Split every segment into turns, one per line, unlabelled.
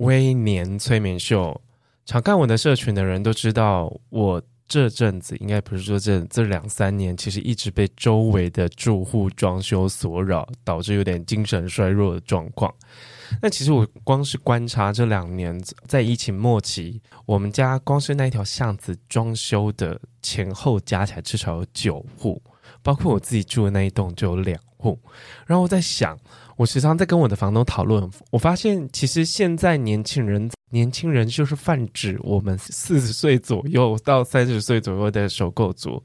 微年催眠秀。常看我的社群的人都知道，我这阵子应该不是说这这两三年，其实一直被周围的住户装修所扰，导致有点精神衰弱的状况。那其实我光是观察这两年，在疫情末期，我们家光是那一条巷子装修的前后加起来至少有九户，包括我自己住的那一栋就有两户。然后我在想。我时常在跟我的房东讨论，我发现其实现在年轻人，年轻人就是泛指我们四十岁左右到三十岁左右的首购族。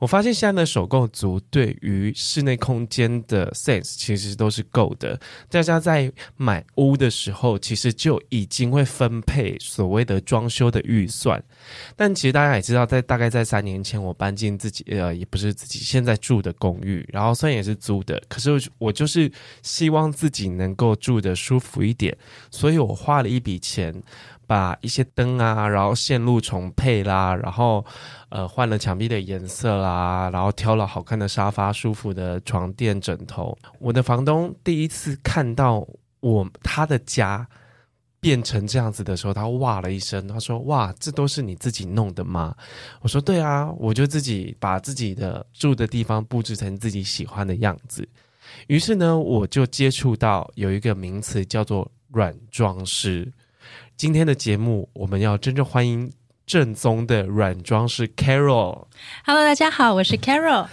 我发现现在的首购族对于室内空间的 sense 其实都是够的，大家在买屋的时候，其实就已经会分配所谓的装修的预算。但其实大家也知道，在大概在三年前，我搬进自己呃，也不是自己现在住的公寓，然后虽然也是租的，可是我就是希望。自己能够住得舒服一点，所以我花了一笔钱，把一些灯啊，然后线路重配啦，然后呃换了墙壁的颜色啦，然后挑了好看的沙发、舒服的床垫、枕头。我的房东第一次看到我他的家变成这样子的时候，他哇了一声，他说：“哇，这都是你自己弄的吗？”我说：“对啊，我就自己把自己的住的地方布置成自己喜欢的样子。”于是呢，我就接触到有一个名词叫做软装师。今天的节目，我们要真正欢迎正宗的软装师 Carol。
Hello，大家好，我是 Carol。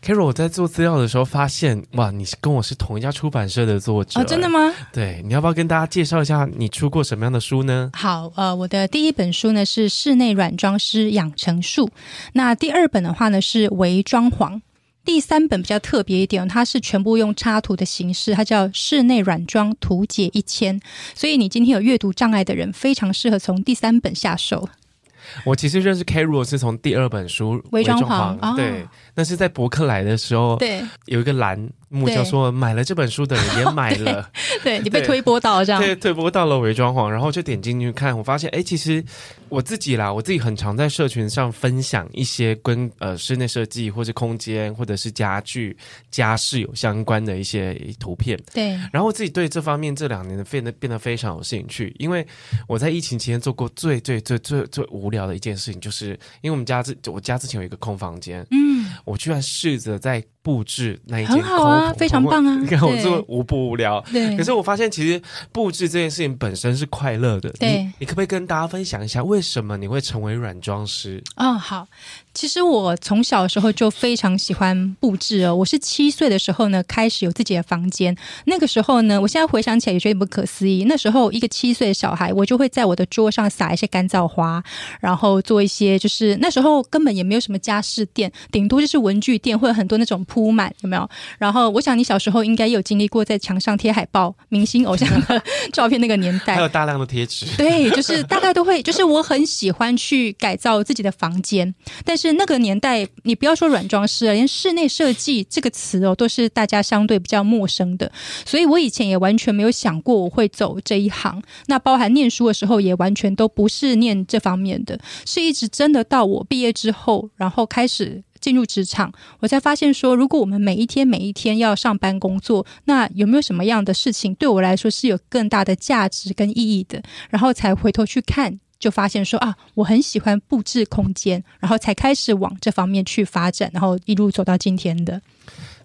Carol，我在做资料的时候发现，哇，你是跟我是同一家出版社的作者。哦，
真的吗？
对，你要不要跟大家介绍一下你出过什么样的书呢？
好，呃，我的第一本书呢是《室内软装师养成术》，那第二本的话呢是《微装潢》。第三本比较特别一点，它是全部用插图的形式，它叫《室内软装图解一千》，所以你今天有阅读障碍的人，非常适合从第三本下手。
我其实认识 Carol 是从第二本书《伪装潢》，对，那是在博客来的时候，对，有一个栏。木叫说买了这本书的人也买了，
对，对你被推播到这样，
对，推播到了伪装潢，然后就点进去看，我发现，哎，其实我自己啦，我自己很常在社群上分享一些跟呃室内设计或者空间或者是家具家饰有相关的一些图片，
对，
然后我自己对这方面这两年的变得变得非常有兴趣，因为我在疫情期间做过最最最最最无聊的一件事情，就是因为我们家之我家之前有一个空房间，嗯，我居然试着在。布置那一间很
好啊，非常棒啊！
你看我这么无不无聊，对。可是我发现，其实布置这件事情本身是快乐的。对，你，你可不可以跟大家分享一下，为什么你会成为软装师？
哦，好。其实我从小的时候就非常喜欢布置哦。我是七岁的时候呢，开始有自己的房间。那个时候呢，我现在回想起来也觉得不可思议。那时候一个七岁的小孩，我就会在我的桌上撒一些干燥花，然后做一些就是那时候根本也没有什么家饰店，顶多就是文具店，会有很多那种铺满，有没有？然后我想你小时候应该也有经历过在墙上贴海报、明星偶像的 照片那个年代，
还有大量的贴纸。
对，就是大概都会，就是我很喜欢去改造自己的房间，但是。那个年代，你不要说软装师了，连室内设计这个词哦，都是大家相对比较陌生的。所以我以前也完全没有想过我会走这一行。那包含念书的时候，也完全都不是念这方面的，是一直真的到我毕业之后，然后开始进入职场，我才发现说，如果我们每一天每一天要上班工作，那有没有什么样的事情对我来说是有更大的价值跟意义的？然后才回头去看。就发现说啊，我很喜欢布置空间，然后才开始往这方面去发展，然后一路走到今天的。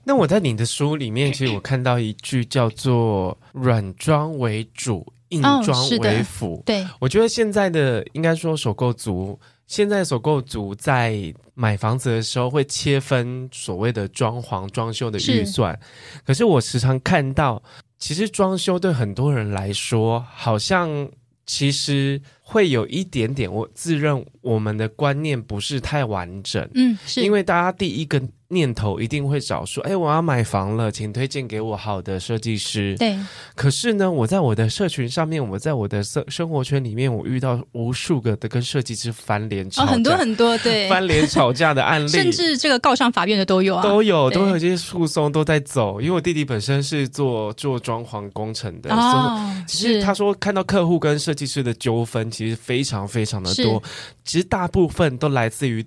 那我在你的书里面，其实我看到一句叫做“软装为主，硬装为辅”。哦，对，我觉得现在的应该说首购族，现在首购族在买房子的时候会切分所谓的装潢装修的预算，可是我时常看到，其实装修对很多人来说，好像。其实会有一点点，我自认我们的观念不是太完整。
嗯，是
因为大家第一个念头一定会找说，哎，我要买房了，请推荐给我好的设计师。
对。
可是呢，我在我的社群上面，我在我的生生活圈里面，我遇到无数个的跟设计师翻脸吵架，
哦，很多很多，对，
翻脸吵架的案例，
甚至这个告上法院的都有啊，
都有，都有这些诉讼都在走。因为我弟弟本身是做做装潢工程的，
哦，
其实他说看到客户跟设计师的纠纷，其实非常非常的多，其实大部分都来自于。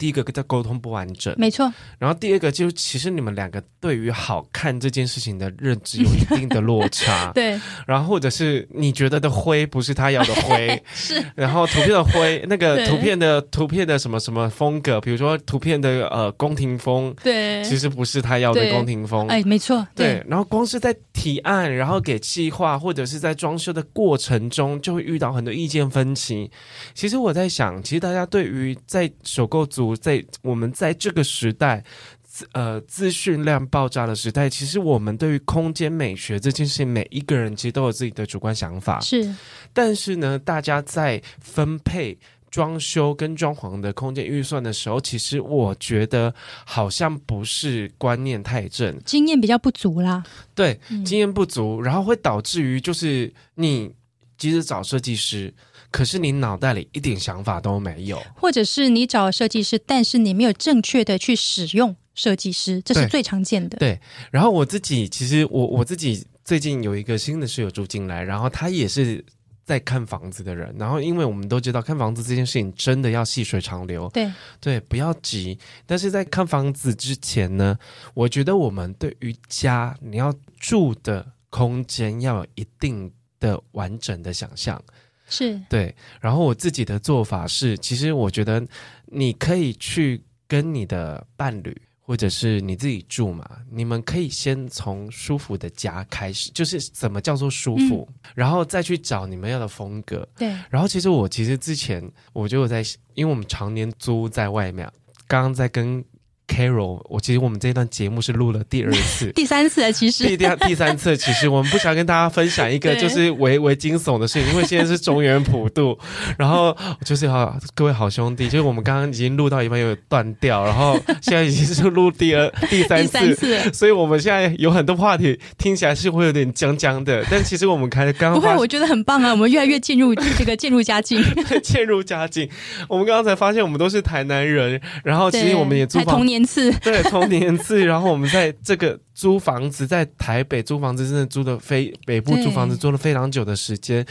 第一个叫沟通不完整，
没错。
然后第二个就是，其实你们两个对于好看这件事情的认知有一定的落差。
对。
然后或者是你觉得的灰不是他要的灰，
是。
然后图片的灰，那个图片的图片的什么什么风格，比如说图片的呃宫廷风，对，其实不是他要的宫廷风。
哎，没错。对。
对。然后光是在提案，然后给计划，或者是在装修的过程中，就会遇到很多意见分歧。其实我在想，其实大家对于在首购组。在我们在这个时代，呃，资讯量爆炸的时代，其实我们对于空间美学这件事情，每一个人其实都有自己的主观想法。
是，
但是呢，大家在分配装修跟装潢的空间预算的时候，其实我觉得好像不是观念太正，
经验比较不足啦。
对，经验不足，然后会导致于就是你即使找设计师。可是你脑袋里一点想法都没有，
或者是你找设计师，但是你没有正确的去使用设计师，这是最常见的。
对，然后我自己其实我我自己最近有一个新的室友住进来，然后他也是在看房子的人，然后因为我们都知道看房子这件事情真的要细水长流，
对
对，不要急。但是在看房子之前呢，我觉得我们对于家你要住的空间要有一定的完整的想象。
是
对，然后我自己的做法是，其实我觉得你可以去跟你的伴侣，或者是你自己住嘛，你们可以先从舒服的家开始，就是怎么叫做舒服，嗯、然后再去找你们要的风格。
对，
然后其实我其实之前我就在，因为我们常年租在外面，刚刚在跟。Carol，我其实我们这一段节目是录了第二次、
第三次了。其实。第
第第三次，其实我们不想跟大家分享一个就是为为惊悚的事情，因为现在是中原普渡，然后就是好各位好兄弟，就是我们刚刚已经录到一半有断掉，然后现在已经是录第二 第三次，第三次，所以我们现在有很多话题听起来是会有点僵僵的，但其实我们开刚刚
不会，我觉得很棒啊，我们越来越进入这个渐入佳境，
渐入佳境。我们刚刚才发现我们都是台南人，然后其实我们也租房。
次
对，同年次，然后我们在这个租房子，在台北租房子，真的租的非北部租房子租了非常久的时间。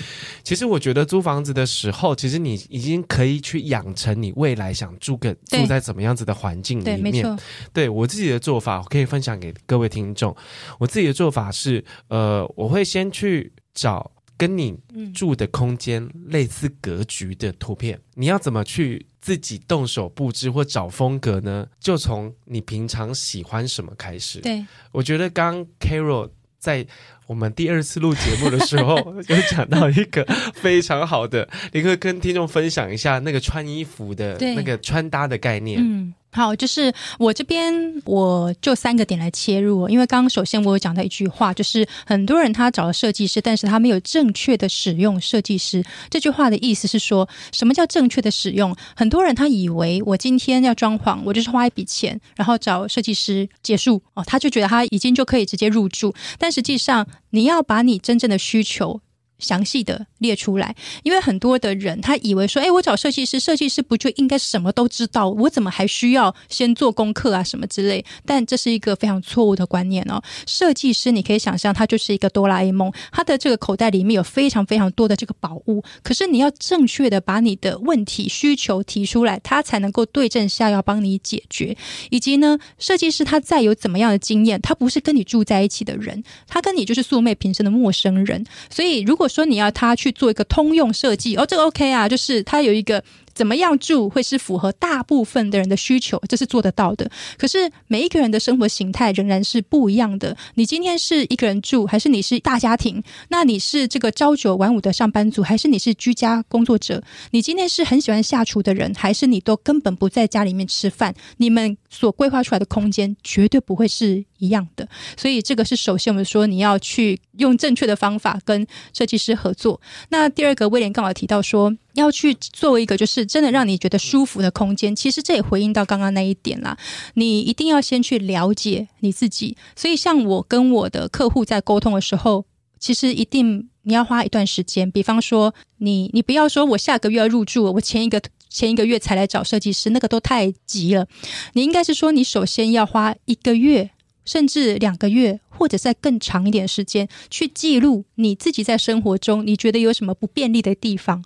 其实我觉得租房子的时候，其实你已经可以去养成你未来想住个住在怎么样子的环境里面。对，对我自己的做法，我可以分享给各位听众。我自己的做法是，呃，我会先去找。跟你住的空间类似格局的图片，嗯，你要怎么去自己动手布置或找风格呢？就从你平常喜欢什么开始。
对，
我觉得刚 Carol 在我们第二次录节目的时候，有讲到一个非常好的，你可以跟听众分享一下那个穿衣服的那个穿搭的概念。
嗯。好，就是我这边我就三个点来切入，因为刚刚首先我有讲到一句话，就是很多人他找了设计师，但是他没有正确的使用设计师。这句话的意思是说，什么叫正确的使用？很多人他以为我今天要装潢，我就是花一笔钱，然后找设计师结束哦，他就觉得他已经就可以直接入住，但实际上你要把你真正的需求。详细的列出来，因为很多的人他以为说，哎，我找设计师，设计师不就应该什么都知道？我怎么还需要先做功课啊什么之类？但这是一个非常错误的观念哦。设计师你可以想象，他就是一个哆啦 A 梦，他的这个口袋里面有非常非常多的这个宝物。可是你要正确的把你的问题需求提出来，他才能够对症下药帮你解决。以及呢，设计师他再有怎么样的经验，他不是跟你住在一起的人，他跟你就是素昧平生的陌生人。所以如果说你要他去做一个通用设计，哦，这个 OK 啊，就是它有一个怎么样住会是符合大部分的人的需求，这是做得到的。可是每一个人的生活形态仍然是不一样的。你今天是一个人住，还是你是大家庭？那你是这个朝九晚五的上班族，还是你是居家工作者？你今天是很喜欢下厨的人，还是你都根本不在家里面吃饭？你们所规划出来的空间绝对不会是一样的。所以这个是首先我们说你要去用正确的方法跟设计师合作。那第二个威廉刚好提到说，要去作为一个就是真的让你觉得舒服的空间。其实这也回应到刚刚那一点啦，你一定要先去了解你自己。所以像我跟我的客户在沟通的时候，其实一定你要花一段时间。比方说你，你不要说我下个月要入住，我前一个前一个月才来找设计师，那个都太急了。你应该是说，你首先要花一个月。甚至两个月，或者在更长一点时间，去记录你自己在生活中你觉得有什么不便利的地方。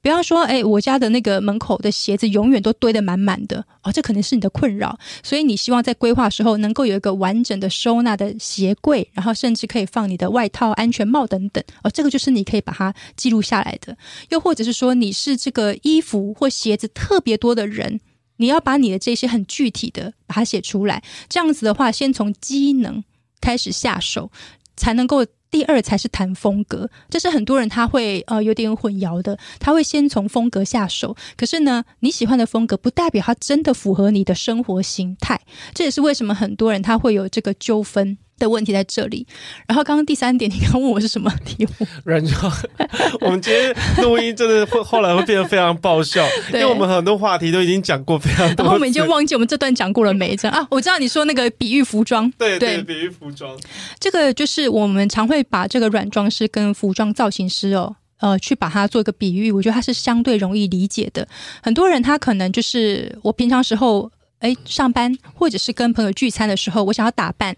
不要说，哎，我家的那个门口的鞋子永远都堆得满满的，哦，这可能是你的困扰。所以你希望在规划时候能够有一个完整的收纳的鞋柜，然后甚至可以放你的外套、安全帽等等。哦，这个就是你可以把它记录下来的。又或者是说，你是这个衣服或鞋子特别多的人。你要把你的这些很具体的把它写出来，这样子的话，先从机能开始下手，才能够第二才是谈风格。这是很多人他会呃有点混淆的，他会先从风格下手。可是呢，你喜欢的风格不代表它真的符合你的生活形态，这也是为什么很多人他会有这个纠纷。的问题在这里。然后刚刚第三点，你刚问我是什么题目？软装。
我们今天录音真的会后来会变得非常爆笑，因为我们很多话题都已经讲过非常多。
然后我们已经忘记我们这段讲过了没？这样啊，我知道你说那个比喻服装，
对对，比喻服装。
这个就是我们常会把这个软装师跟服装造型师哦，呃，去把它做一个比喻。我觉得它是相对容易理解的。很多人他可能就是我平常时候哎上班或者是跟朋友聚餐的时候，我想要打扮。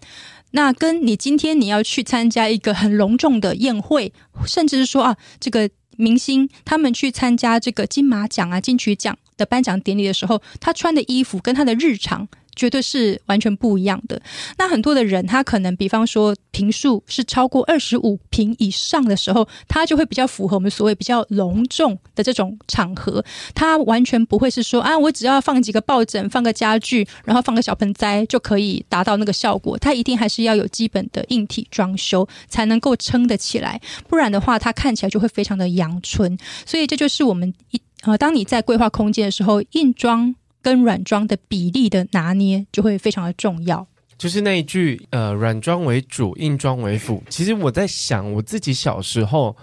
那跟你今天你要去参加一个很隆重的宴会，甚至是说啊，这个明星他们去参加这个金马奖啊、金曲奖的颁奖典礼的时候，他穿的衣服跟他的日常。绝对是完全不一样的。那很多的人，他可能比方说平数是超过二十五坪以上的时候，他就会比较符合我们所谓比较隆重的这种场合。他完全不会是说啊，我只要放几个抱枕，放个家具，然后放个小盆栽就可以达到那个效果。他一定还是要有基本的硬体装修，才能够撑得起来。不然的话，他看起来就会非常的阳春。所以这就是我们一呃，当你在规划空间的时候，硬装。跟软装的比例的拿捏就会非常的重要。
就是那一句，呃，软装为主，硬装为辅。其实我在想，我自己小时候，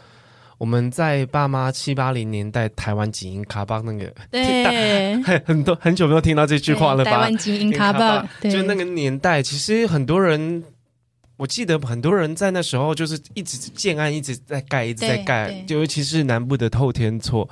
我们在爸妈七八零年代台湾精英卡邦那个，
对，
很多很久没有听到这句话了吧？
台湾精英卡邦，
就那个年代，其实很多人，我记得很多人在那时候就是一直建案一直在盖，一直在盖，就尤其是南部的透天厝。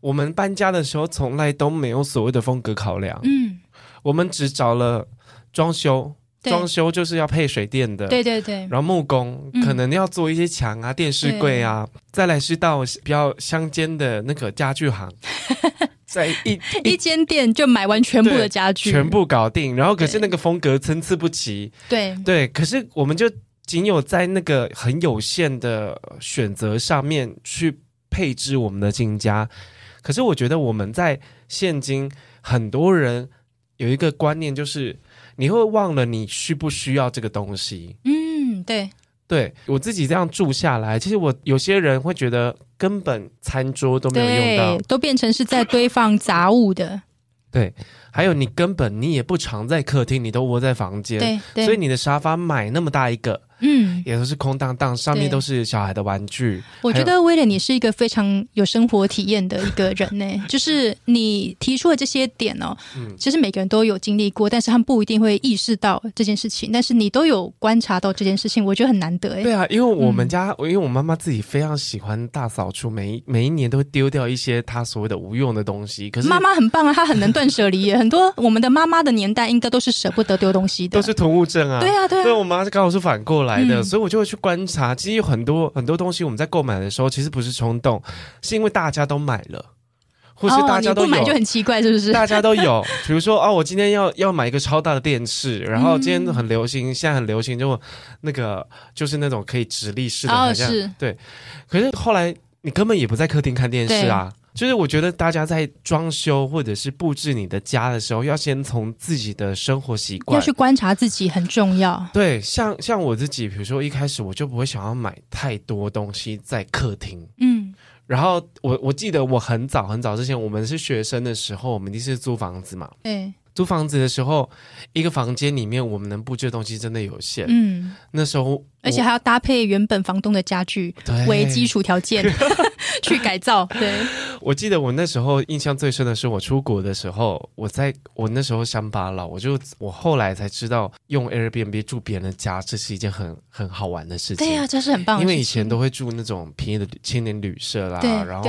我们搬家的时候从来都没有所谓的风格考量，嗯，我们只找了装修，装修就是要配水电的，
对对对，
然后木工、嗯、可能要做一些墙啊、电视柜啊，再来是到比较乡间的那个家具行，在一
一间店就买完全部的家具，
全部搞定，然后可是那个风格参差不齐，
对。
对，可是我们就仅有在那个很有限的选择上面去配置我们的新家。可是我觉得我们在现今很多人有一个观念，就是你会忘了你需不需要这个东西。
嗯，对，
对我自己这样住下来，其实我有些人会觉得根本餐桌都没有用到，
都变成是在堆放杂物的。
对，还有你根本你也不常在客厅，你都窝在房间，
对，对，
所以你的沙发买那么大一个。嗯，也都是空荡荡，上面都是小孩的玩具。
我觉得威廉，你是一个非常有生活体验的一个人呢。就是你提出的这些点哦，嗯，其实每个人都有经历过，但是他们不一定会意识到这件事情。但是你都有观察到这件事情，我觉得很难得哎。
对啊，因为我们家，嗯、因为我妈妈自己非常喜欢大扫除，每一每一年都会丢掉一些她所谓的无用的东西。可是
妈妈很棒啊，她很能断舍离耶。很多我们的妈妈的年代，应该都是舍不得丢东西的，
都是囤物症啊。
对啊，对啊。
所以我妈刚好是反过来。来的，所以我就会去观察。其实有很多很多东西，我们在购买的时候，其实不是冲动，是因为大家都买了，或是大家都有，
哦、不买就很奇怪，是不是？
大家都有，比如说哦，我今天要要买一个超大的电视，然后今天很流行，现在很流行，就那个就是那种可以直立式的，好像、哦、是对。可是后来你根本也不在客厅看电视啊，就是我觉得大家在装修或者是布置你的家的时候，要先从自己的生活习惯
要去观察自己很重要。
对，像像我自己，比如说一开始我就不会想要买太多东西在客厅。
嗯，
然后我我记得我很早很早之前，我们是学生的时候，我们一定是租房子嘛。
对。
租房子的时候，一个房间里面我们能布置的东西真的有限。
嗯，
那时候
而且还要搭配原本房东的家具为基础条件 去改造。对，
我记得我那时候印象最深的是我出国的时候，我在我那时候乡巴佬，我就我后来才知道用 Airbnb 住别人的家，这是一件很很好玩的事情。
对呀、啊，这是很棒的。
因为以前都会住那种便宜的青年旅社啦，
对
然后。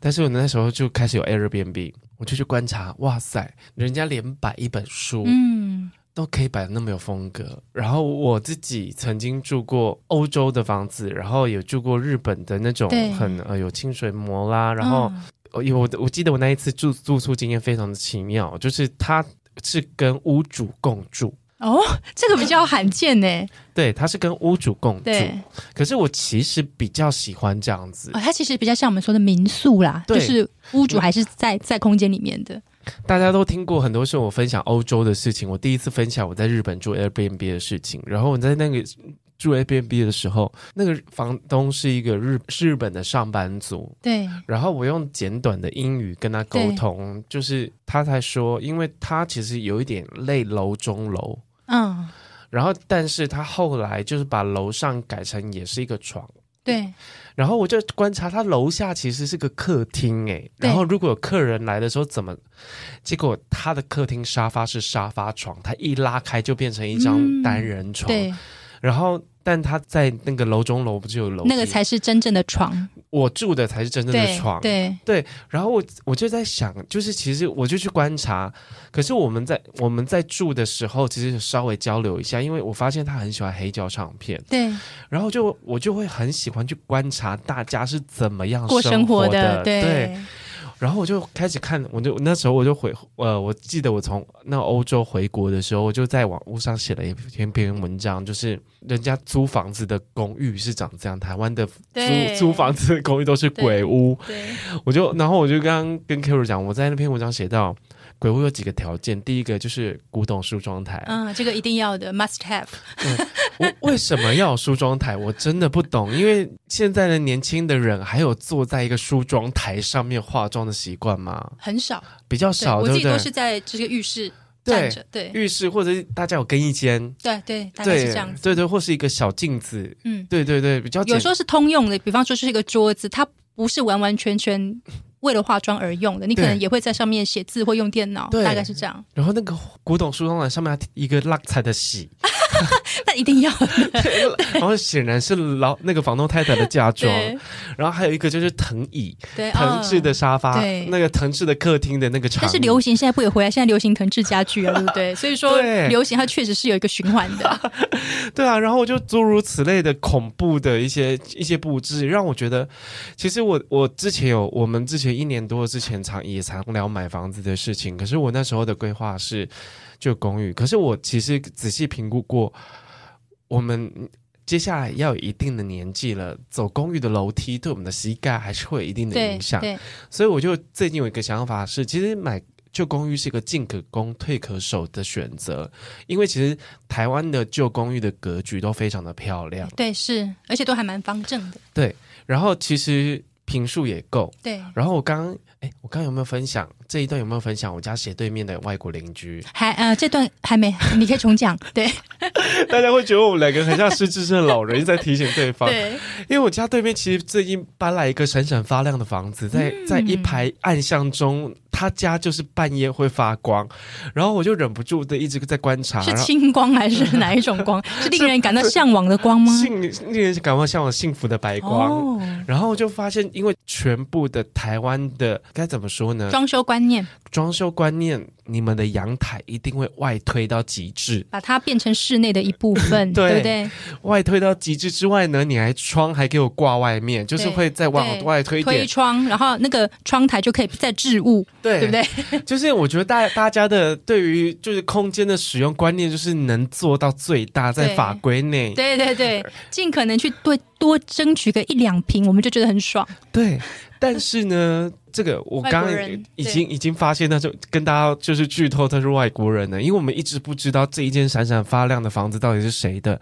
但是我那时候就开始有 Airbnb，我就去观察，哇塞，人家连摆一本书，嗯，都可以摆的那么有风格。然后我自己曾经住过欧洲的房子，然后也住过日本的那种很呃有清水模啦。然后我、嗯、我我记得我那一次住住宿经验非常的奇妙，就是他是跟屋主共住。
哦，这个比较罕见呢。
对，他是跟屋主共住。可是我其实比较喜欢这样子。
哦，他其实比较像我们说的民宿啦，就是屋主还是在在空间里面的。
大家都听过很多时候我分享欧洲的事情，我第一次分享我在日本住 Airbnb 的事情。然后我在那个住 Airbnb 的时候，那个房东是一个日是日本的上班族。
对。然
后我用简短的英语跟他沟通，就是他才说，因为他其实有一点累楼中楼。嗯，然后，但是他后来就是把楼上改成也是一个床，
对。
然后我就观察他楼下其实是个客厅，哎，然后如果有客人来的时候怎么？结果他的客厅沙发是沙发床，他一拉开就变成一张单人床，嗯、对。然后。但他在那个楼中楼不就有楼？
那个才是真正的床。
我住的才是真正的床。
对
对，对。然后我我就在想，就是其实我就去观察，可是我们在我们在住的时候，其实稍微交流一下，因为我发现他很喜欢黑胶唱片。
对。
然后就我就会很喜欢去观察大家是怎么样
过生活的。对。
对然后我就开始看，我就那时候我就回呃，我记得我从那欧洲回国的时候，我就在网络上写了一篇篇文章，就是人家租房子的公寓是长这样，台湾的租租房子的公寓都是鬼屋。对，对我就然后我就刚刚跟 Carol 讲，我在那篇文章写到。鬼屋有几个条件，第一个就是古董梳妆台，
嗯，这个一定要的，must have。
对，我为什么要有梳妆台？我真的不懂，因为现在的年轻的人还有坐在一个梳妆台上面化妆的习惯吗？
很少，
比较少。
我自己都是在这个浴室站着，对，
浴室或者大家有更衣间，
对对，大概是这样子，
对对，或是一个小镜子，嗯，对对对，比较
有时候是通用的，比方说是一个桌子，它不是完完全全。为了化妆而用的，你可能也会在上面写字或用电脑，大概是这样。
然后那个古董梳妆台上面还一个蜡彩的洗，
那一定要 的。
然后显然是老那个房东太太的嫁妆。然后还有一个就是藤椅，对，藤制的沙发，对，那个藤制的客厅的那个床。
但是流行现在不也回来？现在流行藤制家具啊，对不对？所以说流行它确实是有一个循环的。
对啊，然后我就诸如此类的恐怖的一些一些布置，让我觉得，其实我我之前有我们之前。一年多之前常也常聊买房子的事情，可是我那时候的规划是就公寓。可是我其实仔细评估过，我们接下来要有一定的年纪了，走公寓的楼梯对我们的膝盖还是会有一定的影响。所以我就最近有一个想法是，其实买旧公寓是一个进可攻退可守的选择，因为其实台湾的旧公寓的格局都非常的漂亮，
对，是，而且都还蛮方正的。
对，然后其实。平数也够，
对。
然后我刚刚，哎，我刚刚有没有分享这一段？有没有分享我家斜对面的外国邻居？
还呃，这段还没，你可以重讲。对，
大家会觉得我们两个很像失智症的老人，一直在提醒对方。
对，
因为我家对面其实最近搬来一个闪闪发亮的房子，在在一排暗巷中。他家就是半夜会发光，然后我就忍不住的一直在观察，
是青光还是哪一种光？是令人感到向往的光吗？
幸令人感到向往幸福的白光。哦、然后我就发现，因为全部的台湾的该怎么说呢？
装修观念，
装修观念。你们的阳台一定会外推到极致，
把它变成室内的一部分，对，对不对？
外推到极致之外呢，你还窗还给我挂外面，就是会再往外推点
推窗，然后那个窗台就可以再置物，对，对不对？
就是我觉得大大家的对于就是空间的使用观念，就是能做到最大，在法规内，
对对对，尽可能去对多争取个一两平，我们就觉得很爽。
对。但是呢，这个我刚刚已经已经发现，那就跟大家就是剧透他是外国人呢，因为我们一直不知道这一间闪闪发亮的房子到底是谁的。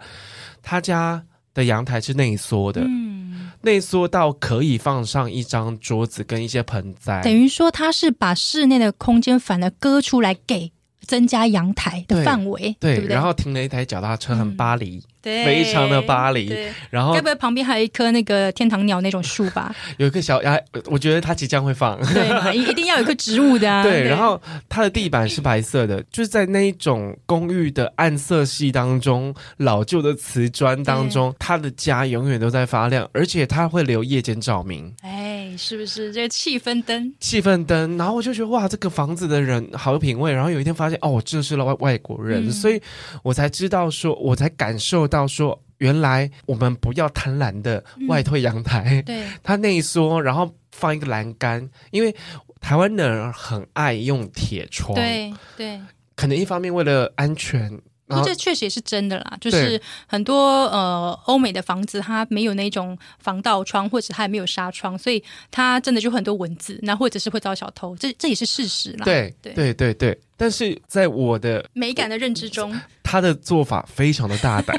他家的阳台是内缩的，嗯，内缩到可以放上一张桌子跟一些盆栽，
等于说他是把室内的空间反而割出来给增加阳台的范围，对？
然后停了一台脚踏车，很巴黎。嗯
对，
非常的巴黎，然后
该不会旁边还有一棵那个天堂鸟那种树吧？
有一棵小呀，我觉得它即将会放，
对，一定要有棵植物的、啊。
对，对，然后它的地板是白色的，就是在那一种公寓的暗色系当中，老旧的瓷砖当中，它的家永远都在发亮，而且它会留夜间照明。
哎，是不是这个气氛灯？
气氛灯，然后我就觉得哇，这个房子的人好有品味。然后有一天发现哦，我这是了外外国人、嗯，所以我才知道说，我才感受。到说，原来我们不要贪婪的外推阳台，嗯、对，它内缩，然后放一个栏杆，因为台湾人很爱用铁窗，
对对，
可能一方面为了安全。
这确实也是真的啦，就是很多呃欧美的房子，它没有那种防盗窗，或者它也没有纱窗，所以它真的就很多蚊子，那或者是会遭小偷，这这也是事实啦。
对对。对对对，但是在我的
美感的认知中，
他的做法非常的大胆，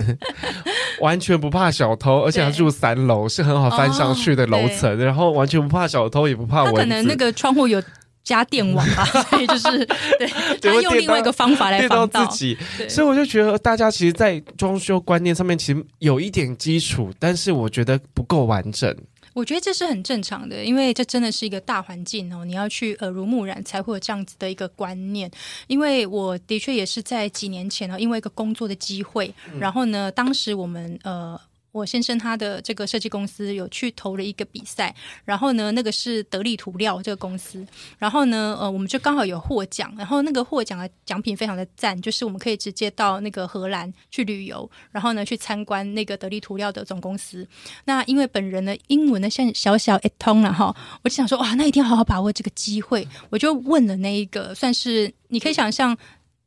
完全不怕小偷，而且他住三楼，是很好翻上去的楼层，然后完全不怕小偷，也不怕蚊子。他可
能那个窗户有。加电网吧，所以就是对，他用另外一个方法来防盗
自己。所以我就觉得大家其实，在装修观念上面其实有一点基础，但是我觉得不够完整。
我觉得这是很正常的，因为这真的是一个大环境哦，你要去耳濡目染才会有这样子的一个观念。因为我的确也是在几年前呢，因为一个工作的机会，然后呢，当时我们呃。我先生他的这个设计公司有去投了一个比赛，然后呢，那个是得力涂料这个公司，然后呢，呃，我们就刚好有获奖，然后那个获奖的奖品非常的赞，就是我们可以直接到那个荷兰去旅游，然后呢，去参观那个得力涂料的总公司。那因为本人的英文呢，像小小一通了哈，我就想说哇，那一定要好好把握这个机会，我就问了那一个，算是你可以想象。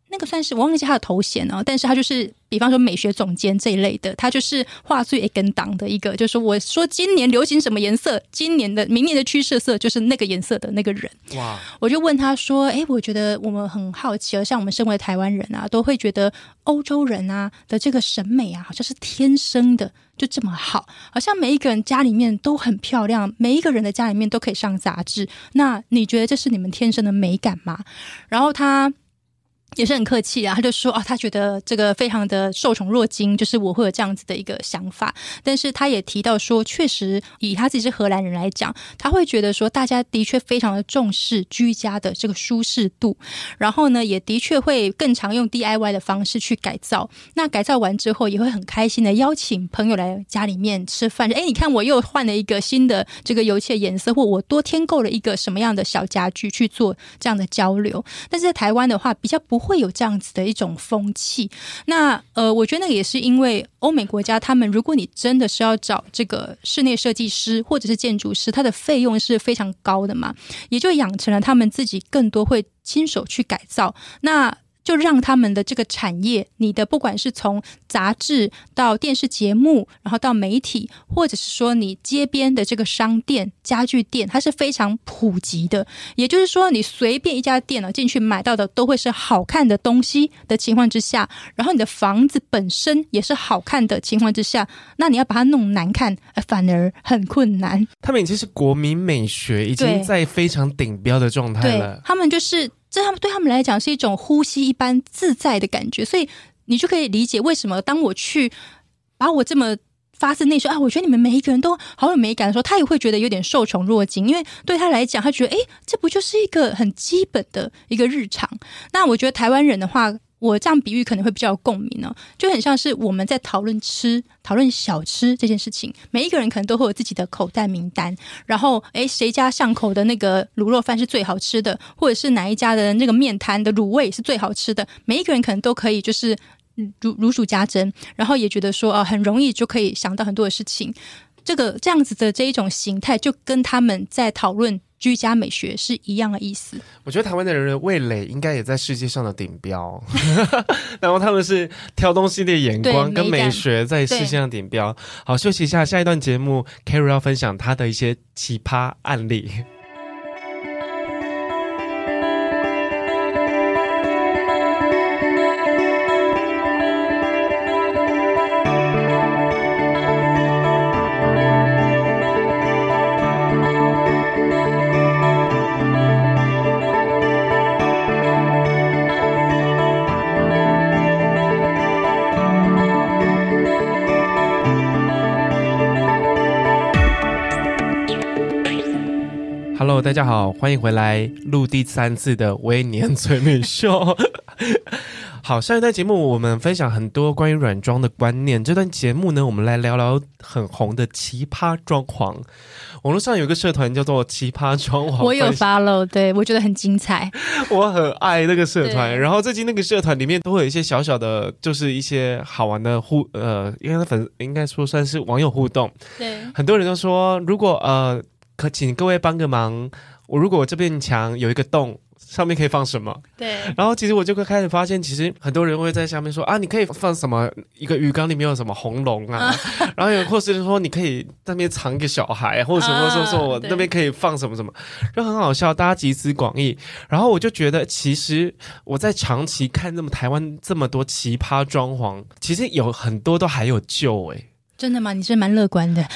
那个算是我忘记他的头衔哦，但是他就是比方说美学总监这一类的，他就是画最一根档的一个，就是我说今年流行什么颜色，今年的明年的趋势色就是那个颜色的那个人。哇！我就问他说：“诶，我觉得我们很好奇，而像我们身为台湾人啊，都会觉得欧洲人啊的这个审美啊，好像是天生的就这么好，好像每一个人家里面都很漂亮，每一个人的家里面都可以上杂志。那你觉得这是你们天生的美感吗？”然后他。也是很客气啊，他就说啊，他觉得这个非常的受宠若惊，就是我会有这样子的一个想法。但是他也提到说，确实以他自己是荷兰人来讲，他会觉得说，大家的确非常的重视居家的这个舒适度，然后呢，也的确会更常用 DIY 的方式去改造。那改造完之后，也会很开心的邀请朋友来家里面吃饭。哎，你看我又换了一个新的这个油漆的颜色，或我多添购了一个什么样的小家具去做这样的交流。但是在台湾的话，比较不。会有这样子的一种风气，那呃，我觉得那也是因为欧美国家，他们如果你真的是要找这个室内设计师或者是建筑师，他的费用是非常高的嘛，也就养成了他们自己更多会亲手去改造。那就让他们的这个产业，你的不管是从杂志到电视节目，然后到媒体，或者是说你街边的这个商店、家具店，它是非常普及的。也就是说，你随便一家店呢进去买到的都会是好看的东西的情况之下，然后你的房子本身也是好看的情况之下，那你要把它弄难看，反而很困难。
他们已经是国民美学，已经在非常顶标的状态了。
他们就是。对他们对他们来讲是一种呼吸一般自在的感觉，所以你就可以理解为什么当我去把我这么发自内心啊，我觉得你们每一个人都好有美感的时候，他也会觉得有点受宠若惊，因为对他来讲，他觉得诶，这不就是一个很基本的一个日常？那我觉得台湾人的话。我这样比喻可能会比较有共鸣呢，就很像是我们在讨论吃、讨论小吃这件事情。每一个人可能都会有自己的口袋名单，然后诶，谁家巷口的那个卤肉饭是最好吃的，或者是哪一家的那个面摊的卤味是最好吃的。每一个人可能都可以就是如如数家珍，然后也觉得说啊，很容易就可以想到很多的事情。这个这样子的这一种形态，就跟他们在讨论居家美学是一样的意思。
我觉得台湾的人的味蕾应该也在世界上的顶标，然后他们是挑东西的眼光跟美学在世界上顶标。好，休息一下，下一段节目 Carrie 要分享他的一些奇葩案例。Hello，大家好，欢迎回来录第三次的微年催眠秀。好，上一段节目我们分享很多关于软装的观念。这段节目呢，我们来聊聊很红的奇葩装潢。网络上有一个社团叫做“奇葩装潢”，
我有 follow，对，我觉得很精彩。
我很爱那个社团。然后最近那个社团里面都会有一些小小的，就是一些好玩的互呃，应该粉应该说算是网友互动。
对，
很多人都说，如果呃。可请各位帮个忙，我如果我这边墙有一个洞，上面可以放什么？
对。
然后其实我就会开始发现，其实很多人会在下面说啊，你可以放什么？一个鱼缸里面有什么红龙啊？然后有或是说你可以在那边藏一个小孩，或者什么说说我那边可以放什么什么，就很好笑，大家集思广益。然后我就觉得，其实我在长期看那么台湾这么多奇葩装潢，其实有很多都还有救诶、欸
真的吗？你是蛮乐观的，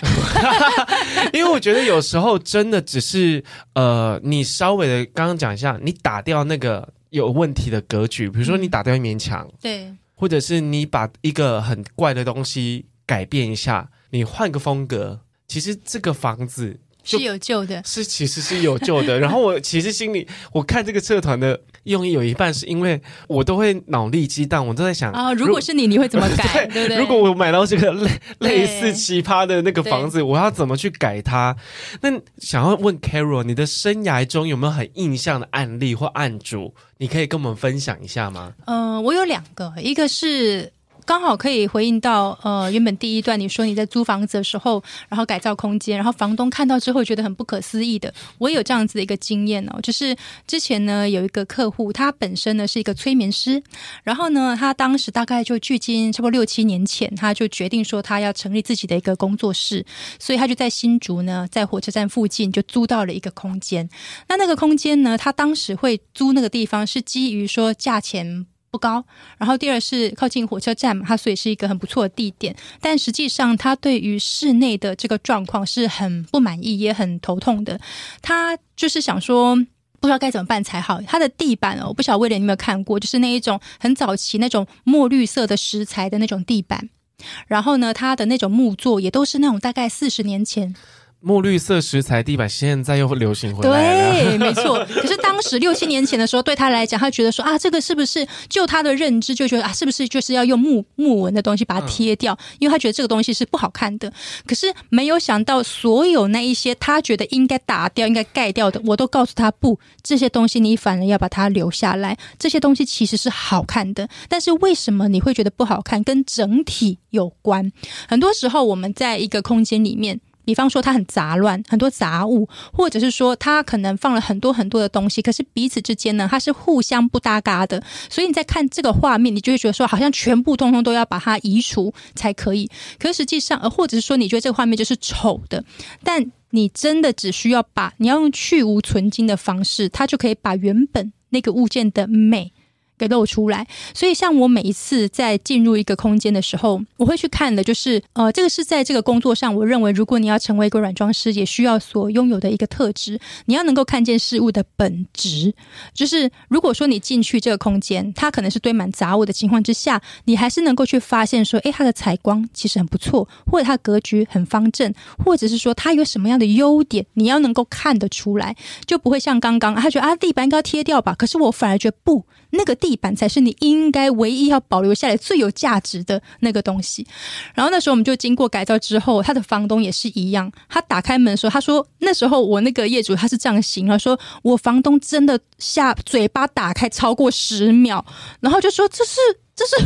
因为我觉得有时候真的只是呃，你稍微的刚刚讲一下，你打掉那个有问题的格局，比如说你打掉一面墙，
嗯，对，
或者是你把一个很怪的东西改变一下，你换个风格，其实这个房子。
是有救的，
是其实是有救的。然后我其实心里，我看这个社团的用意有一半是因为我都会脑力激荡，我都在想
啊，如果是你，你会怎么改？对，对不对？
如果我买到这个 类类似奇葩的那个房子，我要怎么去改它？那想要问 Carol，你的生涯中有没有很印象的案例或案主？你可以跟我们分享一下吗？
嗯、呃，我有两个，一个是。刚好可以回应到，呃，原本第一段你说你在租房子的时候，然后改造空间，然后房东看到之后觉得很不可思议的。我也有这样子的一个经验哦，就是之前呢有一个客户，他本身呢是一个催眠师，然后呢他当时大概就距今差不多六七年前，他就决定说他要成立自己的一个工作室，所以他就在新竹呢，在火车站附近就租到了一个空间。那那个空间呢，他当时会租那个地方是基于说价钱。不高，然后第二是靠近火车站嘛，它所以是一个很不错的地点。但实际上，他对于室内的这个状况是很不满意，也很头痛的。他就是想说，不知道该怎么办才好。他的地板哦，不晓得威廉你有没有看过，就是那一种很早期那种墨绿色的石材的那种地板。然后呢，他的那种木座也都是那种大概四十年前。
墨绿色石材地板现在又流行回来了，
对，没错。可是当时六七年前的时候，对他来讲，他觉得说啊，这个是不是就他的认知就觉得啊，是不是就是要用木木纹的东西把它贴掉？因为他觉得这个东西是不好看的。可是没有想到，所有那一些他觉得应该打掉、应该盖掉的，我都告诉他不，这些东西你反而要把它留下来。这些东西其实是好看的，但是为什么你会觉得不好看？跟整体有关。很多时候我们在一个空间里面。比方说，它很杂乱，很多杂物，或者是说，它可能放了很多很多的东西，可是彼此之间呢，它是互相不搭嘎的。所以你在看这个画面，你就会觉得说，好像全部通通都要把它移除才可以。可实际上，呃，或者是说，你觉得这个画面就是丑的，但你真的只需要把，你要用去芜存菁的方式，它就可以把原本那个物件的美。给露出来，所以像我每一次在进入一个空间的时候，我会去看的，就是呃，这个是在这个工作上，我认为如果你要成为一个软装师，也需要所拥有的一个特质，你要能够看见事物的本质。就是如果说你进去这个空间，它可能是堆满杂物的情况之下，你还是能够去发现说，诶，它的采光其实很不错，或者它的格局很方正，或者是说它有什么样的优点，你要能够看得出来，就不会像刚刚他觉得啊，地板应该要贴掉吧，可是我反而觉得不，那个地。板才是你应该唯一要保留下来最有价值的那个东西。然后那时候我们就经过改造之后，他的房东也是一样。他打开门的时候，他说：“那时候我那个业主他是这样形容，说我房东真的下嘴巴打开超过十秒，然后就说：‘这是这是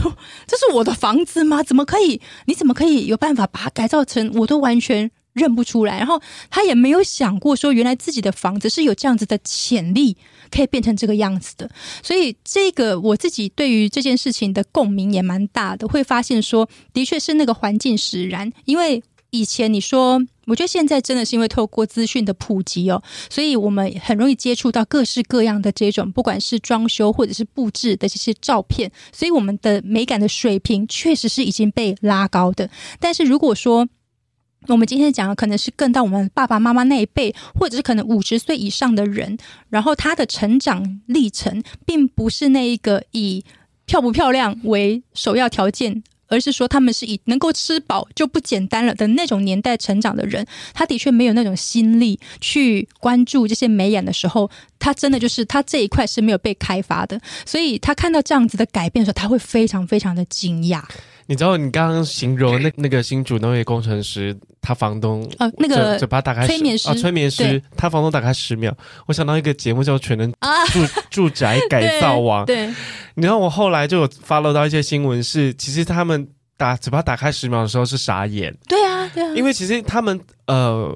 这是我的房子吗？怎么可以？你怎么可以有办法把它改造成我都完全认不出来，然后他也没有想过说，原来自己的房子是有这样子的潜力，可以变成这个样子的。所以，这个我自己对于这件事情的共鸣也蛮大的，会发现说，的确是那个环境使然。因为以前你说，我觉得现在真的是因为透过资讯的普及哦，所以我们很容易接触到各式各样的这种，不管是装修或者是布置的这些照片，所以我们的美感的水平确实是已经被拉高的。但是如果说，我们今天讲的可能是更到我们爸爸妈妈那一辈，或者是可能五十岁以上的人，然后他的成长历程，并不是那一个以漂不漂亮为首要条件，而是说他们是以能够吃饱就不简单了的那种年代成长的人，他的确没有那种心力去关注这些眉眼的时候，他真的就是他这一块是没有被开发的，所以他看到这样子的改变的时候，他会非常非常的惊讶。
你知道你刚刚形容那那个新主那位工程师，他房东
呃那个
嘴巴打开催眠师啊，催眠师，他房东打开十秒，我想到一个节目叫《全能住、啊、住宅改造王》对。对，你知道我后来就有 follow 到一些新闻，是其实他们打嘴巴打开十秒的时候是傻眼。
对啊，对啊，
因为其实他们呃。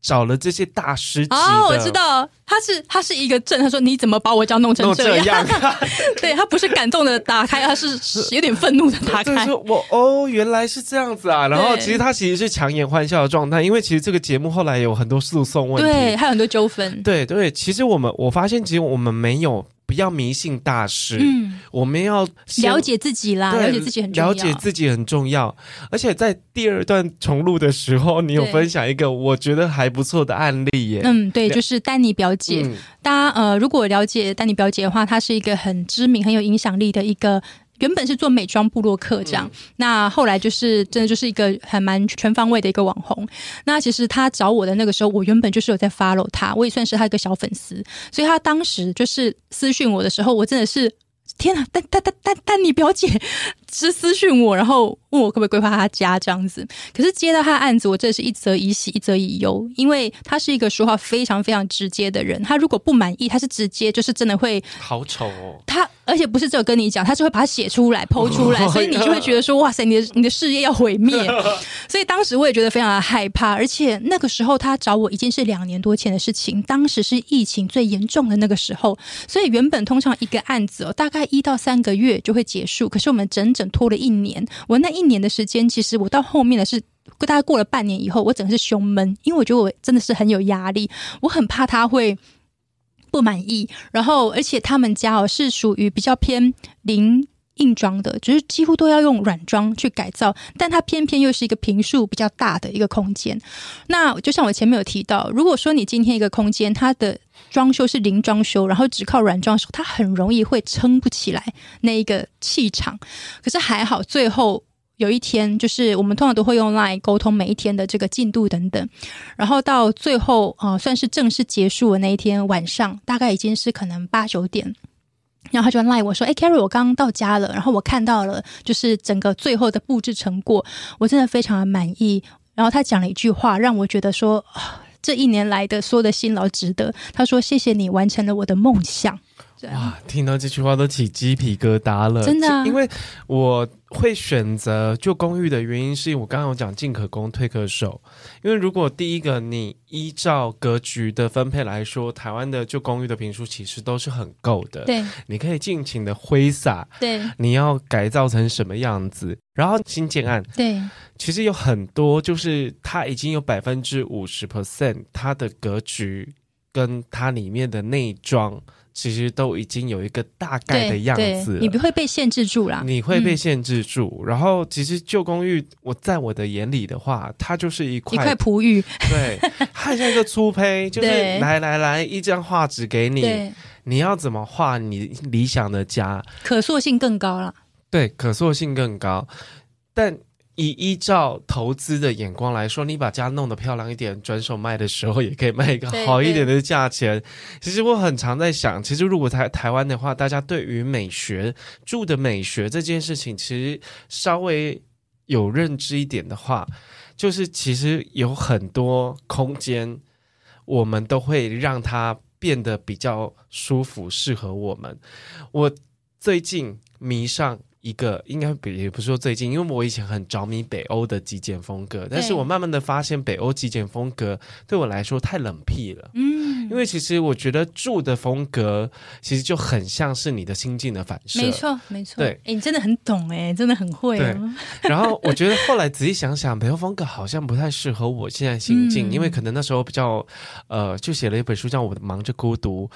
找了这些大师
哦，我知道他是他是一个证。他说：“你怎么把我家弄成这样？”这样 对他不是感动的打开，他是有点愤怒的打开。
说我哦，原来是这样子啊！然后其实他其实是强颜欢笑的状态，因为其实这个节目后来有很多诉讼问题，
对，还有很多纠纷。
对对，其实我们我发现，其实我们没有。不要迷信大师，嗯，我们要
了解自己啦，了解自己很重要，
了解自己很重要。而且在第二段重录的时候，你有分享一个我觉得还不错的案例耶。
嗯，对，就是丹尼表姐。嗯、大家呃，如果了解丹尼表姐的话，她是一个很知名、很有影响力的一个。原本是做美妆部落客这样，嗯，那后来就是真的就是一个还蛮全方位的一个网红。那其实他找我的那个时候，我原本就是有在 follow 他，我也算是他一个小粉丝，所以他当时就是私讯我的时候，我真的是。天啊，但但但但但你表姐是私讯我，然后问我可不可以规划他家这样子。可是接到他的案子，我真的是一则以喜，一则以忧，因为他是一个说话非常非常直接的人。他如果不满意，他是直接就是真的会
好丑哦。
他而且不是只有跟你讲，他是会把它写出来、剖出来，所以你就会觉得说哇塞，你的你的事业要毁灭。所以当时我也觉得非常的害怕，而且那个时候他找我已经是两年多前的事情，当时是疫情最严重的那个时候，所以原本通常一个案子哦，大概。一到三个月就会结束，可是我们整整拖了一年。我那一一年的时间，其实我到后面的是大概过了半年以后，我整个是胸闷，因为我觉得我真的是很有压力，我很怕他会不满意。然后，而且他们家哦是属于比较偏零硬装的，就是几乎都要用软装去改造，但它偏偏又是一个坪数比较大的一个空间。那就像我前面有提到，如果说你今天一个空间它的装修是零装修，然后只靠软装的时候，它很容易会撑不起来那一个气场。可是还好，最后有一天，就是我们通常都会用 LINE 沟通每一天的这个进度等等。然后到最后啊、呃，算是正式结束的那一天晚上，大概已经是可能八九点。然后他就 LINE 我说：“哎，Carrie，我刚刚到家了，然后我看到了，就是整个最后的布置成果，我真的非常的满意。”然后他讲了一句话，让我觉得说。这一年来的所有的辛劳值得。他说：“谢谢你完成了我的梦想。”
哇，听到这句话都起鸡皮疙瘩了。
真的啊，
因为我会选择旧公寓的原因，是因为我刚刚有讲进可攻退可守。因为如果第一个你依照格局的分配来说，台湾的旧公寓的坪数其实都是很够的。
对，
你可以尽情的挥洒。
对，
你要改造成什么样子？然后新建案，
对，
其实有很多就是它已经有百分之五十 percent，它的格局跟它里面的内装。其实都已经有一个大概的样子，
你不会被限制住了。
你会被限制住。嗯、然后，其实旧公寓，我在我的眼里的话，它就是一块
一块璞玉，
对，它像一个粗胚，就是来来来，一张画纸给你，你要怎么画你理想的家，
可塑性更高了。
对，可塑性更高，但。以依照投资的眼光来说，你把家弄得漂亮一点，转手卖的时候也可以卖一个好一点的价钱。其实我很常在想，其实如果台台湾的话，大家对于美学住的美学这件事情，其实稍微有认知一点的话，就是其实有很多空间，我们都会让它变得比较舒服，适合我们。我最近迷上一个应该比也不是说最近，因为我以前很着迷北欧的极简风格，但是我慢慢的发现北欧极简风格对我来说太冷僻了。嗯，因为其实我觉得住的风格其实就很像是你的心境的反射。
没错，没错。
对，
哎，你真的很懂哎，真的很会。
对。然后 我觉得后来仔细想想，北欧风格好像不太适合我现在心境，嗯、因为可能那时候比较呃，就写了一本书叫《我忙着孤独》。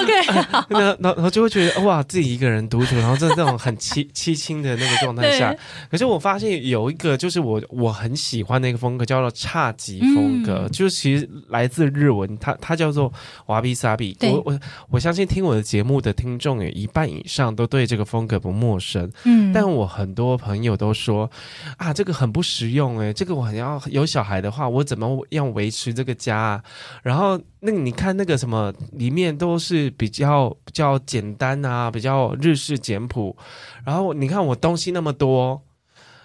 OK，
那然后就会觉得哇，自己一个人独处，然后在这种很凄凄清的那个状态下，可是我发现有一个就是我我很喜欢的一个风格，叫做侘寂风格，嗯、就是其实来自日文，它它叫做瓦比萨比。我我我相信听我的节目的听众有一半以上都对这个风格不陌生。嗯，但我很多朋友都说啊，这个很不实用诶，这个我很要有小孩的话，我怎么样维持这个家啊？然后那你看那个什么里面都是比较比较简单啊，比较日式简朴。然后你看我东西那么多。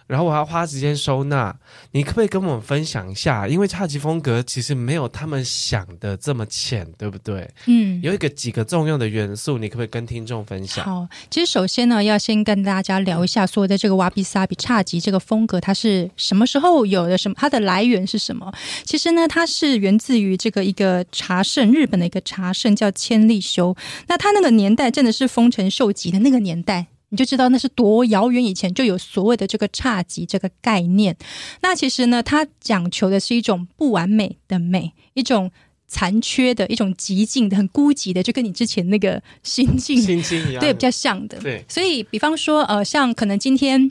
然后我还要花时间收纳，你可不可以跟我们分享一下？因为侘寂风格其实没有他们想的这么浅，对不对？嗯，有一个几个重要的元素，你可不可以跟听众分享？
好，其实首先呢，要先跟大家聊一下，说的这个瓦比萨比侘寂这个风格，它是什么时候有的？什么？它的来源是什么？其实呢，它是源自于这个一个茶圣，日本的一个茶圣叫千利休。那他那个年代真的是丰臣秀吉的那个年代。你就知道那是多遥远以前就有所谓的这个差级这个概念。那其实呢，它讲求的是一种不完美的美，一种残缺的一种极尽的、很孤寂的，就跟你之前那个心境
心境一样，
对，比较像的。
对，
所以比方说，呃，像可能今天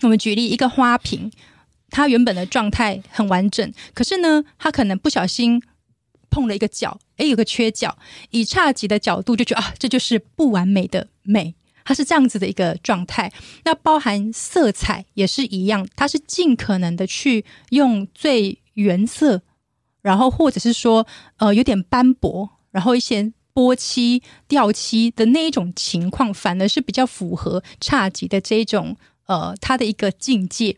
我们举例一个花瓶，它原本的状态很完整，可是呢，它可能不小心碰了一个角，诶，有个缺角，以差级的角度就觉得啊，这就是不完美的美。它是这样子的一个状态，那包含色彩也是一样，它是尽可能的去用最原色，然后或者是说呃有点斑驳，然后一些波漆、掉漆的那一种情况，反而是比较符合差级的这一种呃它的一个境界。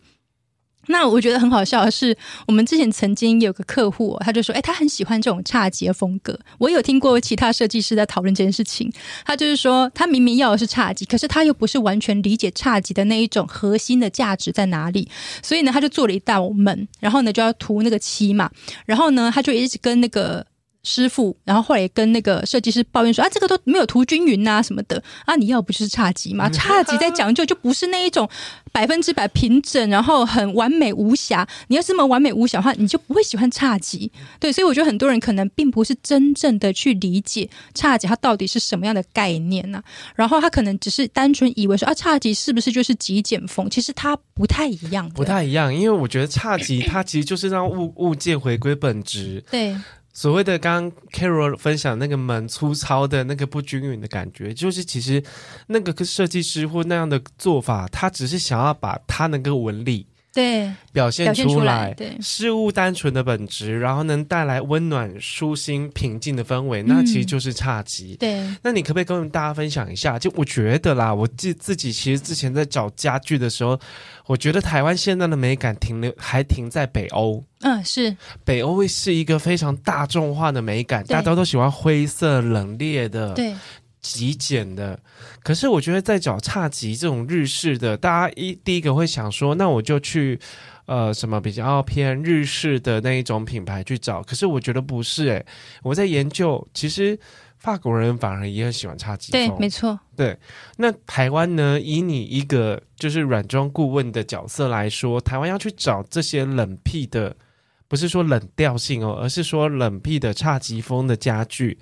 那我觉得很好笑的是，我们之前曾经有个客户，他就说：“哎，他很喜欢这种侘寂的风格。”我有听过其他设计师在讨论这件事情。他就是说，他明明要的是侘寂，可是他又不是完全理解侘寂的那一种核心的价值在哪里，所以呢，他就做了一道门，然后呢就要涂那个漆嘛，然后呢他就一直跟那个。师傅，然后后来跟那个设计师抱怨说：“啊，这个都没有涂均匀啊，什么的啊，你要不就是差级吗？差级在讲究就不是那一种百分之百平整，然后很完美无瑕。你要这么完美无瑕的话，你就不会喜欢差级。对，所以我觉得很多人可能并不是真正的去理解差级它到底是什么样的概念呢、啊？然后他可能只是单纯以为说啊，差级是不是就是极简风？其实它不太一样，
不太一样。因为我觉得差级它其实就是让物物件回归本质。
对。
所谓的刚刚 Carol 分享那个门粗糙的那个不均匀的感觉，就是其实那个设计师或那样的做法，他只是想要把他那个纹理。
对，
表现出来，
对，
事物单纯的本质，然后能带来温暖、舒心、平静的氛围，那其实就是侘寂。
对，
那你可不可以跟大家分享一下？就我觉得啦，我自自己其实之前在找家具的时候，我觉得台湾现在的美感停留还停在北欧。
嗯，是
北欧会是一个非常大众化的美感，大家都喜欢灰色、冷冽的。
对。
极简的，可是我觉得在找差级这种日式的，大家一第一个会想说，那我就去呃什么比较偏日式的那一种品牌去找。可是我觉得不是诶、欸，我在研究，其实法国人反而也很喜欢差级风。
对，没错。
对，那台湾呢？以你一个就是软装顾问的角色来说，台湾要去找这些冷僻的。不是说冷调性哦，而是说冷僻的侘寂风的家具。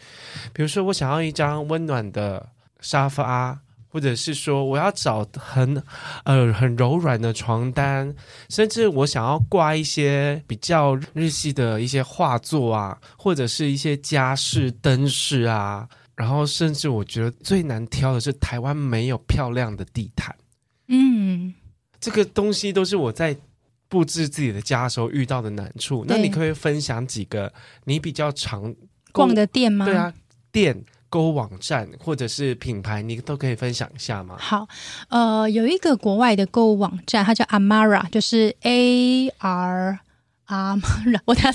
比如说，我想要一张温暖的沙发，或者是说我要找很呃很柔软的床单，甚至我想要挂一些比较日系的一些画作啊，或者是一些家饰灯饰啊。然后，甚至我觉得最难挑的是台湾没有漂亮的地毯。嗯，这个东西都是我在。布置自己的家的时候遇到的难处，那你可以分享几个你比较常
逛的店吗？
对啊，店、购物网站或者是品牌，你都可以分享一下吗？
好，呃，有一个国外的购物网站，它叫 Amara，就是 A R R，我它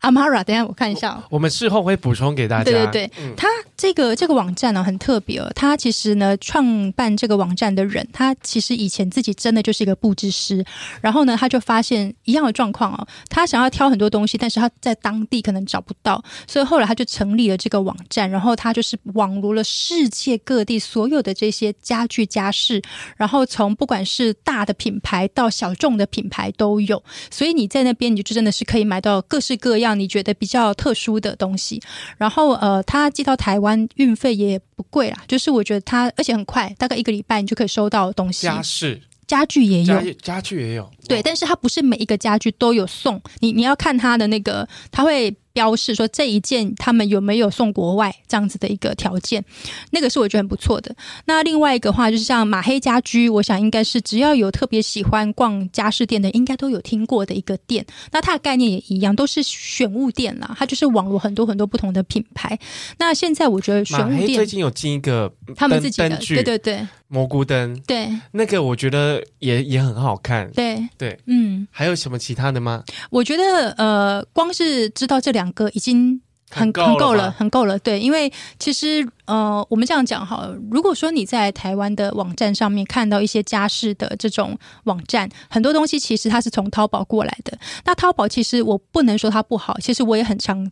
Amara，等一下我看一下，
我们事后会补充给大家。
对对对，嗯、他这个这个网站呢很特别哦，他其实呢创办这个网站的人，他其实以前自己真的就是一个布置师，然后呢他就发现一样的状况哦，他想要挑很多东西，但是他在当地可能找不到，所以后来他就成立了这个网站，然后他就是网罗了世界各地所有的这些家具家饰，然后从不管是大的品牌到小众的品牌都有，所以你在那边你就真的是可以买到各式各样。让你觉得比较特殊的东西，然后呃，它寄到台湾运费也不贵啦，就是我觉得它而且很快，大概一个礼拜你就可以收到东西。
家饰、
家具也有，
家，家具也有，
对，但是它不是每一个家具都有送你，你要看它的那个，它会。标示说这一件他们有没有送国外这样子的一个条件，那个是我觉得很不错的。那另外一个话就是像马黑家居，我想应该是只要有特别喜欢逛家饰店的，应该都有听过的一个店。那它的概念也一样，都是选物店啦，它就是网络很多很多不同的品牌。那现在我觉得选物店
最近有进一个
他们自己的，
具
对对对，
蘑菇灯，
对，
那个我觉得也也很好看，
对
对，
嗯，
还有什么其他的吗？
我觉得呃，光是知道这两个已经。很很够了，很够了。对，因为其实呃，我们这样讲哈，如果说你在台湾的网站上面看到一些家饰的这种网站，很多东西其实它是从淘宝过来的。那淘宝其实我不能说它不好，其实我也很常。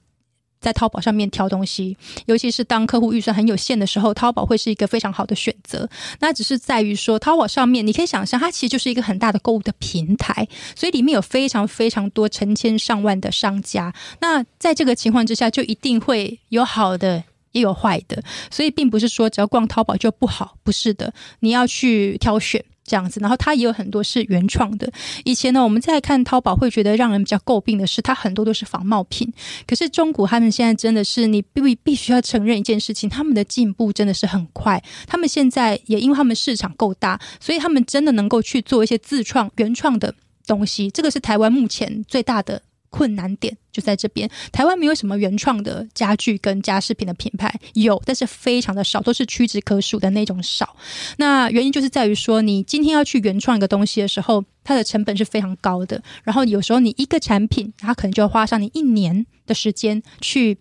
在淘宝上面挑东西，尤其是当客户预算很有限的时候，淘宝会是一个非常好的选择。那只是在于说，淘宝上面你可以想象，它其实就是一个很大的购物的平台，所以里面有非常非常多成千上万的商家。那在这个情况之下，就一定会有好的，也有坏的。所以并不是说只要逛淘宝就不好，不是的，你要去挑选。这样子，然后它也有很多是原创的。以前呢，我们在看淘宝会觉得让人比较诟病的是，它很多都是仿冒品。可是中古他们现在真的是，你必必须要承认一件事情，他们的进步真的是很快。他们现在也因为他们市场够大，所以他们真的能够去做一些自创原创的东西。这个是台湾目前最大的。困难点就在这边，台湾没有什么原创的家具跟家饰品的品牌，有，但是非常的少，都是屈指可数的那种少。那原因就是在于说，你今天要去原创一个东西的时候，它的成本是非常高的，然后有时候你一个产品，它可能就要花上你一年的时间去。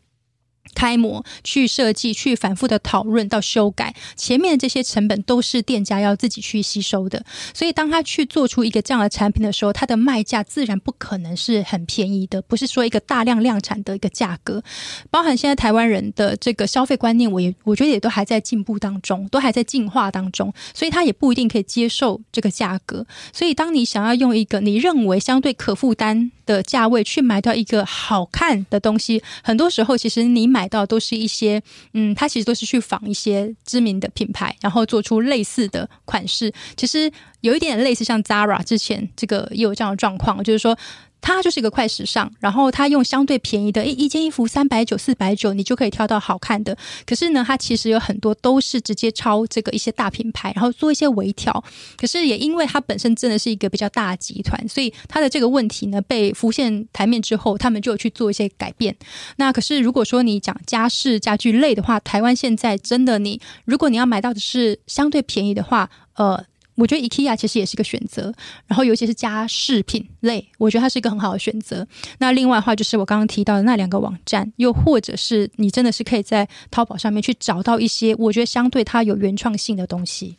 开模、去设计、去反复的讨论到修改，前面的这些成本都是店家要自己去吸收的。所以，当他去做出一个这样的产品的时候，它的卖价自然不可能是很便宜的，不是说一个大量量产的一个价格。包含现在台湾人的这个消费观念，我也我觉得也都还在进步当中，都还在进化当中，所以他也不一定可以接受这个价格。所以，当你想要用一个你认为相对可负担的价位去买到一个好看的东西，很多时候其实你买。到都是一些，嗯，它其实都是去仿一些知名的品牌，然后做出类似的款式。其实有一点点类似，像 Zara 之前这个也有这样的状况，就是说。它就是一个快时尚，然后它用相对便宜的，一一件衣服三百九、四百九，你就可以挑到好看的。可是呢，它其实有很多都是直接抄这个一些大品牌，然后做一些微调。可是也因为它本身真的是一个比较大的集团，所以它的这个问题呢被浮现台面之后，他们就有去做一些改变。那可是如果说你讲家饰家具类的话，台湾现在真的你，如果你要买到的是相对便宜的话，呃。我觉得 IKEA 其实也是一个选择，然后尤其是家饰品类，我觉得它是一个很好的选择。那另外的话，就是我刚刚提到的那两个网站，又或者是你真的是可以在淘宝上面去找到一些我觉得相对它有原创性的东西。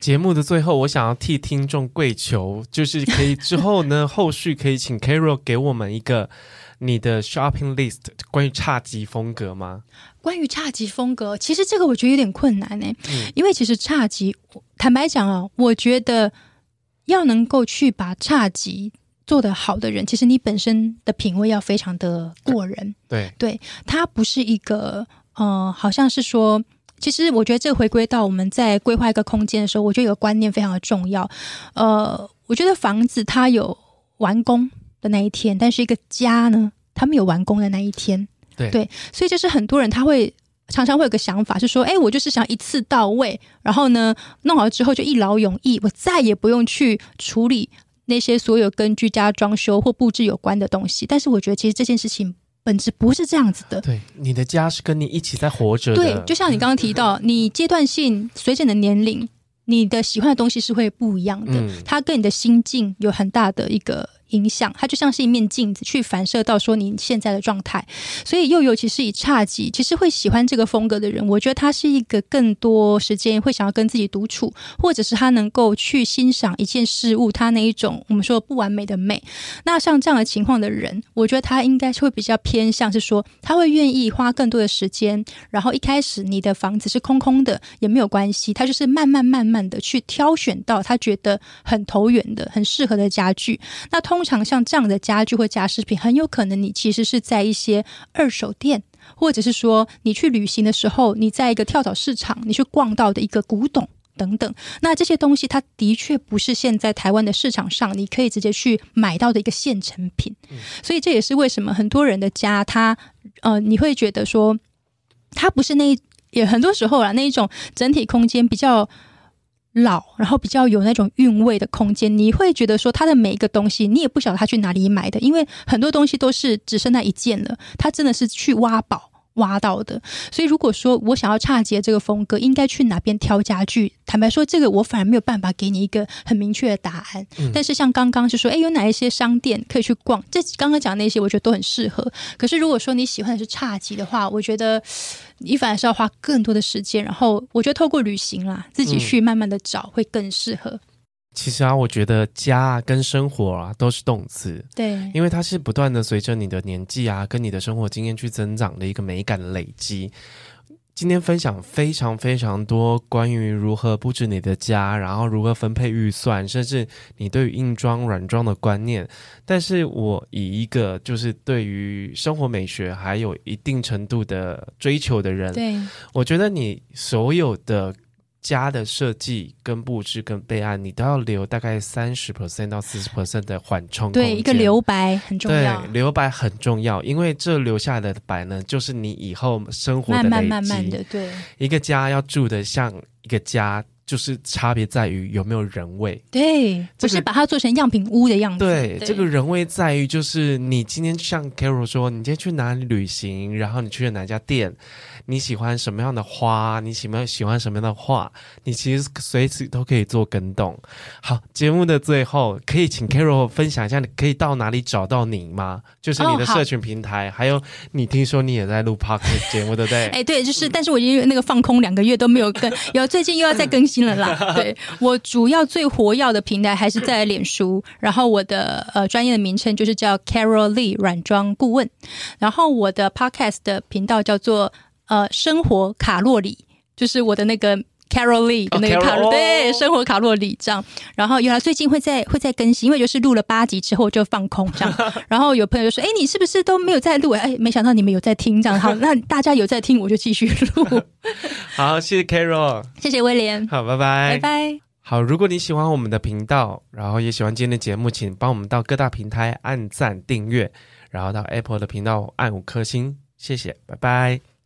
节目的最后，我想要替听众跪求，就是可以之后呢，后续可以请 Carol 给我们一个。你的 shopping list 关于侘寂风格吗？
关于侘寂风格，其实这个我觉得有点困难呢、欸。嗯，因为其实侘寂，坦白讲啊，我觉得要能够去把侘寂做得好的人，其实你本身的品味要非常的过人。
对，
对，它不是一个呃，好像是说，其实我觉得这回归到我们在规划一个空间的时候，我觉得有个观念非常的重要。呃，我觉得房子它有完工的那一天，但是一个家呢，它没有完工的那一天，
对
对，所以就是很多人他会常常会有个想法，是说，哎，我就是想一次到位，然后呢，弄好之后就一劳永逸，我再也不用去处理那些所有跟居家装修或布置有关的东西。但是我觉得，其实这件事情本质不是这样子的。
对，你的家是跟你一起在活着的。
对，就像你刚刚提到，你阶段性随着你的年龄，你的喜欢的东西是会不一样的，嗯，它跟你的心境有很大的一个。影响，它就像是一面镜子，去反射到说你现在的状态。所以又尤其是以差级，其实会喜欢这个风格的人，我觉得他是一个更多时间会想要跟自己独处，或者是他能够去欣赏一件事物，他那一种我们说不完美的美。那像这样的情况的人，我觉得他应该是会比较偏向是说，他会愿意花更多的时间，然后一开始你的房子是空空的也没有关系，他就是慢慢慢慢的去挑选到他觉得很投缘的、很适合的家具。那通通常像这样的家具或家饰品，很有可能你其实是在一些二手店，或者是说你去旅行的时候，你在一个跳蚤市场，你去逛到的一个古董等等。那这些东西，它的确不是现在台湾的市场上你可以直接去买到的一个现成品。所以这也是为什么很多人的家，他呃，你会觉得说，它不是那也很多时候啊，那一种整体空间比较。老，然后比较有那种韵味的空间，你会觉得说他的每一个东西，你也不晓得他去哪里买的，因为很多东西都是只剩那一件了，他真的是去挖宝。挖到的，所以如果说我想要侘寂这个风格，应该去哪边挑家具？坦白说，这个我反而没有办法给你一个很明确的答案。嗯、但是像刚刚就说，哎，有哪一些商店可以去逛？这刚刚讲的那些，我觉得都很适合。可是如果说你喜欢的是侘寂的话，我觉得你反而是要花更多的时间。然后我觉得透过旅行啦，自己去慢慢的找会更适合。
其实啊，我觉得家啊跟生活啊都是动词，
对，
因为它是不断的随着你的年纪啊，跟你的生活经验去增长的一个美感累积。今天分享非常非常多关于如何布置你的家，然后如何分配预算，甚至你对于硬装软装的观念。但是我以一个就是对于生活美学还有一定程度的追求的人，
对，
我觉得你所有的。家的设计、跟布置、跟备案，你都要留大概三十 percent 到四十 percent 的缓冲。
对，一个留白很重要。
对，留白很重要，因为这留下来的白呢，就是你以后生活的累积。慢慢慢慢的，
对。
一个家要住的像一个家。就是差别在于有没有人味，
对，不是把它做成样品屋的样子。
对，这个人味在于，就是你今天像 Carol 说，你今天去哪里旅行，然后你去了哪家店，你喜欢什么样的花，你喜欢喜欢什么样的画，你其实随时都可以做跟动。好，节目的最后，可以请 Carol 分享一下，你可以到哪里找到你吗？就是你的社群平台，哦、还有你听说你也在录 Podcast 节目，对不对？哎，
对，就是，但是我已经那个放空两个月都没有更，有最近又要再更新。了啦，对，我主要最活跃的平台还是在脸书，然后我的呃专业的名称就是叫 Carol Lee 软装顾问，然后我的 Podcast 的频道叫做呃生活卡洛里，就是我的那个 Carol Lee 的那个卡洛，oh, 对，生活卡路里这样，然后原来最近会在会在更新，因为就是录了八集之后就放空这样，然后有朋友就说，哎，你是不是都没有在录？哎，没想到你们有在听这样，好，那大家有在听，我就继续录。
好，谢谢 Carol，
谢谢威廉，
好，拜拜，
拜拜。
好，如果你喜欢我们的频道，然后也喜欢今天的节目，请帮我们到各大平台按赞订阅，然后到 Apple 的频道按五颗星，谢谢，拜拜。